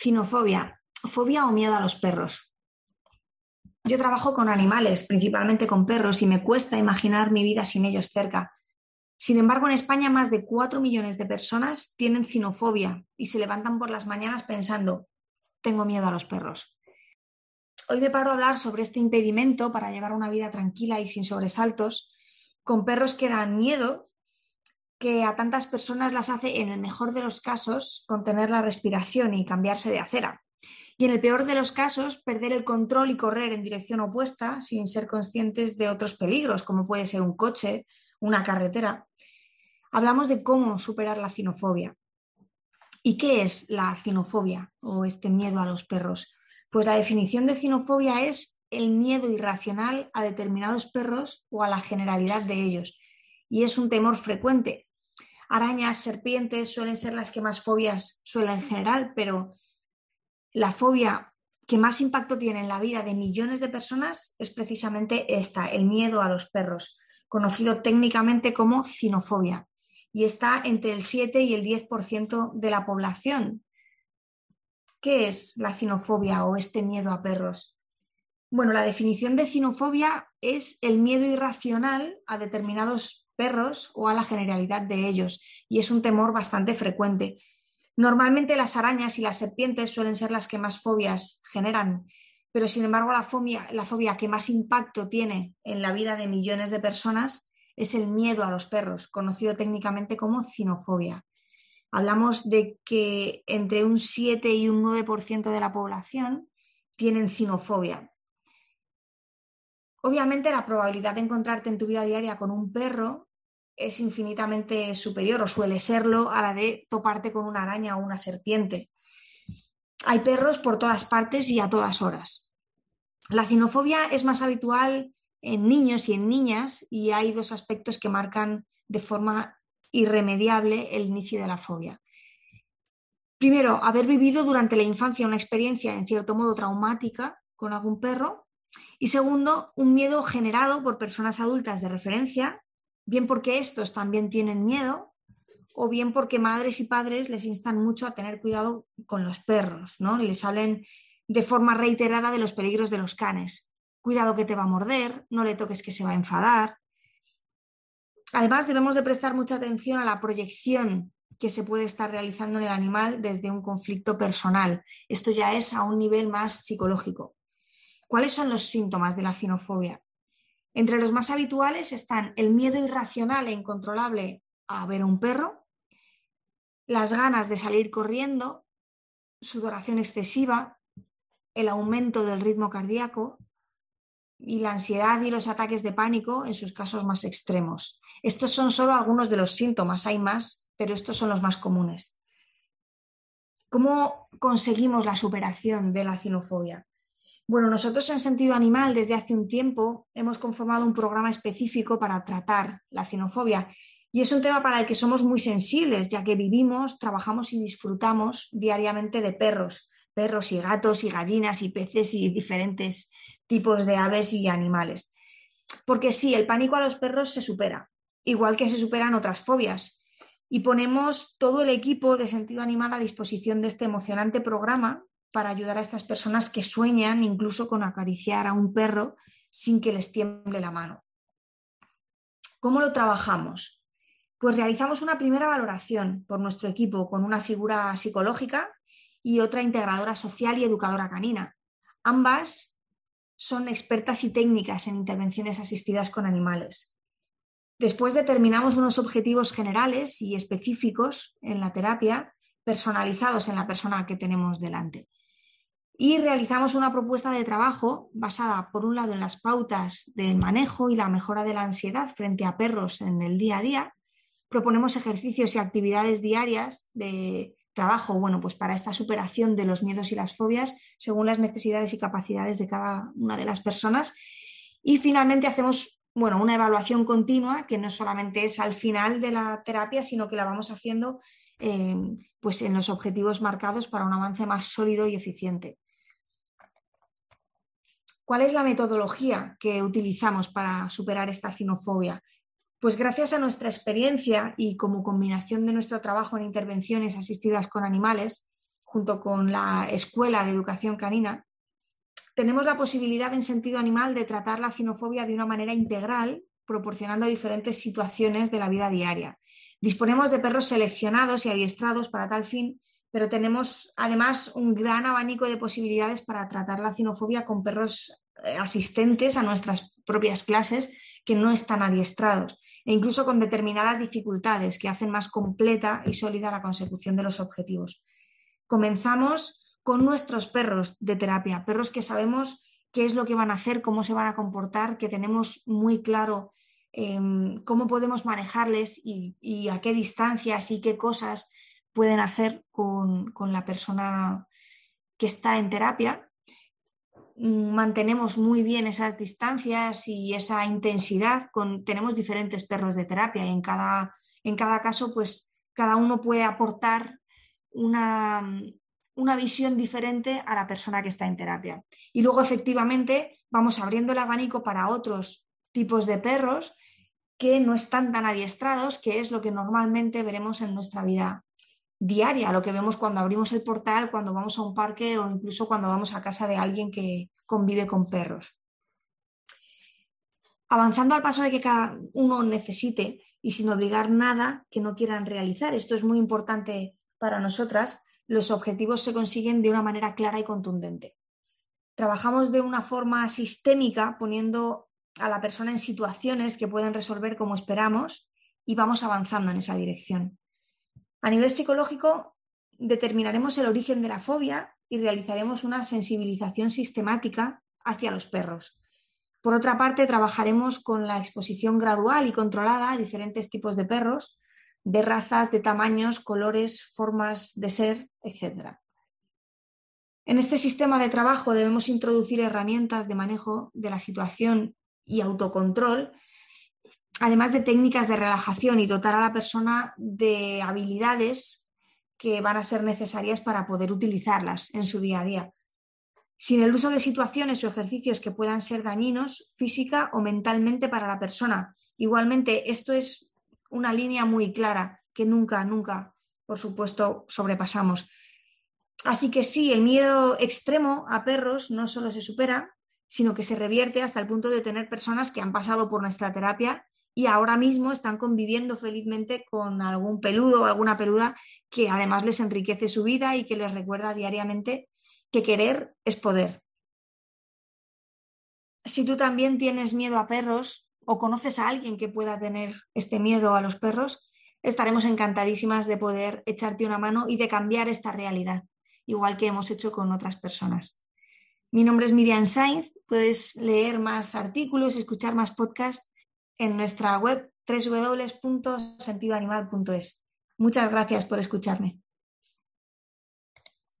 Cinofobia, fobia o miedo a los perros. Yo trabajo con animales, principalmente con perros, y me cuesta imaginar mi vida sin ellos cerca. Sin embargo, en España más de 4 millones de personas tienen cinofobia y se levantan por las mañanas pensando, tengo miedo a los perros. Hoy me paro a hablar sobre este impedimento para llevar una vida tranquila y sin sobresaltos, con perros que dan miedo, que a tantas personas las hace, en el mejor de los casos, contener la respiración y cambiarse de acera. Y en el peor de los casos, perder el control y correr en dirección opuesta sin ser conscientes de otros peligros, como puede ser un coche, una carretera. Hablamos de cómo superar la cinofobia. ¿Y qué es la cinofobia o este miedo a los perros? Pues la definición de cinofobia es el miedo irracional a determinados perros o a la generalidad de ellos. Y es un temor frecuente. Arañas, serpientes suelen ser las que más fobias suelen generar, pero la fobia que más impacto tiene en la vida de millones de personas es precisamente esta, el miedo a los perros conocido técnicamente como cinofobia, y está entre el 7 y el 10% de la población. ¿Qué es la cinofobia o este miedo a perros? Bueno, la definición de cinofobia es el miedo irracional a determinados perros o a la generalidad de ellos, y es un temor bastante frecuente. Normalmente las arañas y las serpientes suelen ser las que más fobias generan, pero sin embargo la fobia, la fobia que más impacto tiene en la vida de millones de personas es el miedo a los perros, conocido técnicamente como cinofobia. Hablamos de que entre un 7 y un 9% de la población tienen cinofobia. Obviamente la probabilidad de encontrarte en tu vida diaria con un perro es infinitamente superior o suele serlo a la de toparte con una araña o una serpiente. Hay perros por todas partes y a todas horas. La cinofobia es más habitual en niños y en niñas y hay dos aspectos que marcan de forma irremediable el inicio de la fobia. Primero, haber vivido durante la infancia una experiencia en cierto modo traumática con algún perro. Y segundo, un miedo generado por personas adultas de referencia, bien porque estos también tienen miedo o bien porque madres y padres les instan mucho a tener cuidado con los perros, ¿no? Les hablen de forma reiterada de los peligros de los canes. Cuidado que te va a morder, no le toques que se va a enfadar. Además, debemos de prestar mucha atención a la proyección que se puede estar realizando en el animal desde un conflicto personal. Esto ya es a un nivel más psicológico. ¿Cuáles son los síntomas de la cinofobia? Entre los más habituales están el miedo irracional e incontrolable a ver a un perro, las ganas de salir corriendo, sudoración excesiva, el aumento del ritmo cardíaco y la ansiedad y los ataques de pánico en sus casos más extremos. Estos son solo algunos de los síntomas, hay más, pero estos son los más comunes. ¿Cómo conseguimos la superación de la cinofobia? Bueno, nosotros en sentido animal desde hace un tiempo hemos conformado un programa específico para tratar la cinofobia y es un tema para el que somos muy sensibles, ya que vivimos, trabajamos y disfrutamos diariamente de perros, perros y gatos y gallinas y peces y diferentes tipos de aves y animales. Porque sí, el pánico a los perros se supera, igual que se superan otras fobias. Y ponemos todo el equipo de sentido animal a disposición de este emocionante programa para ayudar a estas personas que sueñan incluso con acariciar a un perro sin que les tiemble la mano. ¿Cómo lo trabajamos? Pues realizamos una primera valoración por nuestro equipo con una figura psicológica y otra integradora social y educadora canina. Ambas son expertas y técnicas en intervenciones asistidas con animales. Después determinamos unos objetivos generales y específicos en la terapia, personalizados en la persona que tenemos delante. Y realizamos una propuesta de trabajo basada, por un lado, en las pautas del manejo y la mejora de la ansiedad frente a perros en el día a día proponemos ejercicios y actividades diarias de trabajo, bueno, pues para esta superación de los miedos y las fobias según las necesidades y capacidades de cada una de las personas. Y finalmente hacemos, bueno, una evaluación continua que no solamente es al final de la terapia, sino que la vamos haciendo eh, pues en los objetivos marcados para un avance más sólido y eficiente. ¿Cuál es la metodología que utilizamos para superar esta cinofobia? Pues gracias a nuestra experiencia y como combinación de nuestro trabajo en intervenciones asistidas con animales, junto con la Escuela de Educación Canina, tenemos la posibilidad en sentido animal de tratar la cinofobia de una manera integral, proporcionando diferentes situaciones de la vida diaria. Disponemos de perros seleccionados y adiestrados para tal fin, pero tenemos además un gran abanico de posibilidades para tratar la cinofobia con perros eh, asistentes a nuestras propias clases que no están adiestrados e incluso con determinadas dificultades que hacen más completa y sólida la consecución de los objetivos. Comenzamos con nuestros perros de terapia, perros que sabemos qué es lo que van a hacer, cómo se van a comportar, que tenemos muy claro em, cómo podemos manejarles y, a qué distancias y qué cosas pueden hacer con, con la persona que está en terapia Mm, mantenemos muy bien esas distancias y esa intensidad. Con, tenemos diferentes perros de terapia y en cada, en cada caso, pues cada uno puede aportar una, una visión diferente a la persona que está en terapia. Y luego, efectivamente, vamos abriendo el abanico para otros tipos de perros que no están tan adiestrados, que es lo que normalmente veremos en nuestra vida diaria, lo que vemos cuando abrimos el portal, cuando vamos a un parque o incluso cuando vamos a casa de alguien que convive con perros. Avanzando al paso de que cada uno necesite y sin obligar nada que no quieran realizar. Esto es muy importante para nosotras. Los objetivos se consiguen de una manera clara y contundente. Trabajamos de una forma sistémica poniendo a la persona en situaciones que pueden resolver como esperamos y vamos avanzando en esa dirección. A nivel psicológico, determinaremos el origen de la fobia y realizaremos una sensibilización sistemática hacia los perros. Por otra parte, trabajaremos con la exposición gradual y controlada a diferentes tipos de perros, de razas, de tamaños, colores, formas de ser, etc. En este sistema de trabajo debemos introducir herramientas de manejo de la situación y autocontrol además de técnicas de relajación y dotar a la persona de habilidades que van a ser necesarias para poder utilizarlas en su día a día. Sin el uso de situaciones o ejercicios que puedan ser dañinos física o mentalmente para la persona. Igualmente, esto es una línea muy clara que nunca, nunca, por supuesto, sobrepasamos. Así que sí, el miedo extremo a perros no solo se supera, sino que se revierte hasta el punto de tener personas que han pasado por nuestra terapia y ahora mismo están conviviendo felizmente con algún peludo o alguna peluda que además les enriquece su vida y que les recuerda diariamente que querer es poder. Si tú también tienes miedo a perros o conoces a alguien que pueda tener este miedo a los perros, estaremos encantadísimas de poder echarte una mano y de cambiar esta realidad, igual que hemos hecho con otras personas. Mi nombre es Miriam Sainz, puedes leer más artículos, escuchar más podcasts en nuestra web www.sentidoanimal.es. Muchas gracias por escucharme.